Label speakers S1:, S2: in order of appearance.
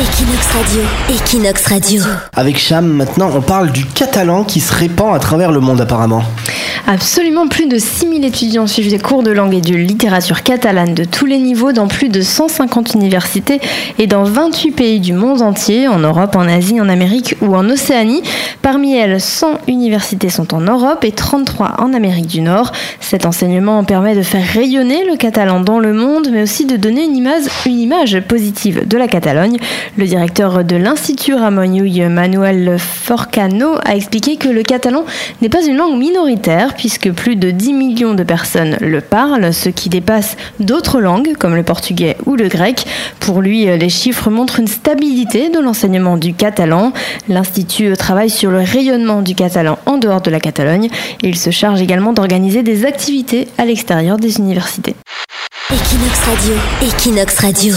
S1: Equinox Radio, Equinox Radio.
S2: Avec Cham, maintenant, on parle du catalan qui se répand à travers le monde apparemment.
S3: Absolument, plus de 6000 étudiants suivent des cours de langue et de littérature catalane de tous les niveaux dans plus de 150 universités et dans 28 pays du monde entier, en Europe, en Asie, en Amérique ou en Océanie. Parmi elles, 100 universités sont en Europe et 33 en Amérique du Nord. Cet enseignement permet de faire rayonner le catalan dans le monde, mais aussi de donner une image, positive de la Catalogne. Le directeur de l'Institut Ramon Llull, Manuel Forcano, a expliqué que le catalan n'est pas une langue minoritaire puisque plus de 10 millions de personnes le parlent, ce qui dépasse d'autres langues comme le portugais ou le grec. Pour lui, les chiffres montrent une stabilité de l'enseignement du catalan. L'Institut travaille sur le rayonnement du catalan en dehors de la Catalogne il se charge également d'organiser des activités à l'extérieur des universités.
S1: Equinox Radio, Equinox Radio.